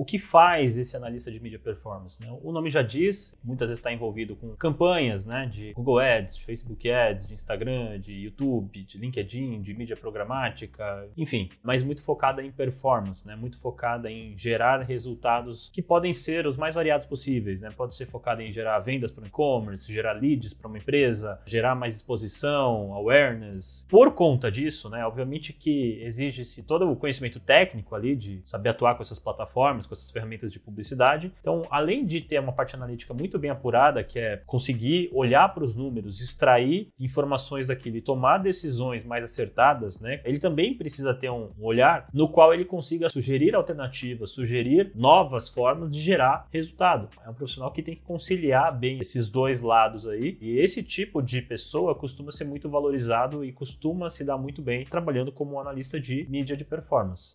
O que faz esse analista de mídia performance? Né? O nome já diz, muitas vezes está envolvido com campanhas né, de Google Ads, de Facebook Ads, de Instagram, de YouTube, de LinkedIn, de mídia programática, enfim, mas muito focada em performance, né? muito focada em gerar resultados que podem ser os mais variados possíveis. Né? Pode ser focada em gerar vendas para o e-commerce, gerar leads para uma empresa, gerar mais exposição, awareness. Por conta disso, né, obviamente que exige-se todo o conhecimento técnico ali de saber atuar com essas plataformas, com essas ferramentas de publicidade. Então, além de ter uma parte analítica muito bem apurada, que é conseguir olhar para os números, extrair informações daquilo e tomar decisões mais acertadas, né? Ele também precisa ter um olhar no qual ele consiga sugerir alternativas, sugerir novas formas de gerar resultado. É um profissional que tem que conciliar bem esses dois lados aí. E esse tipo de pessoa costuma ser muito valorizado e costuma se dar muito bem trabalhando como analista de mídia de performance.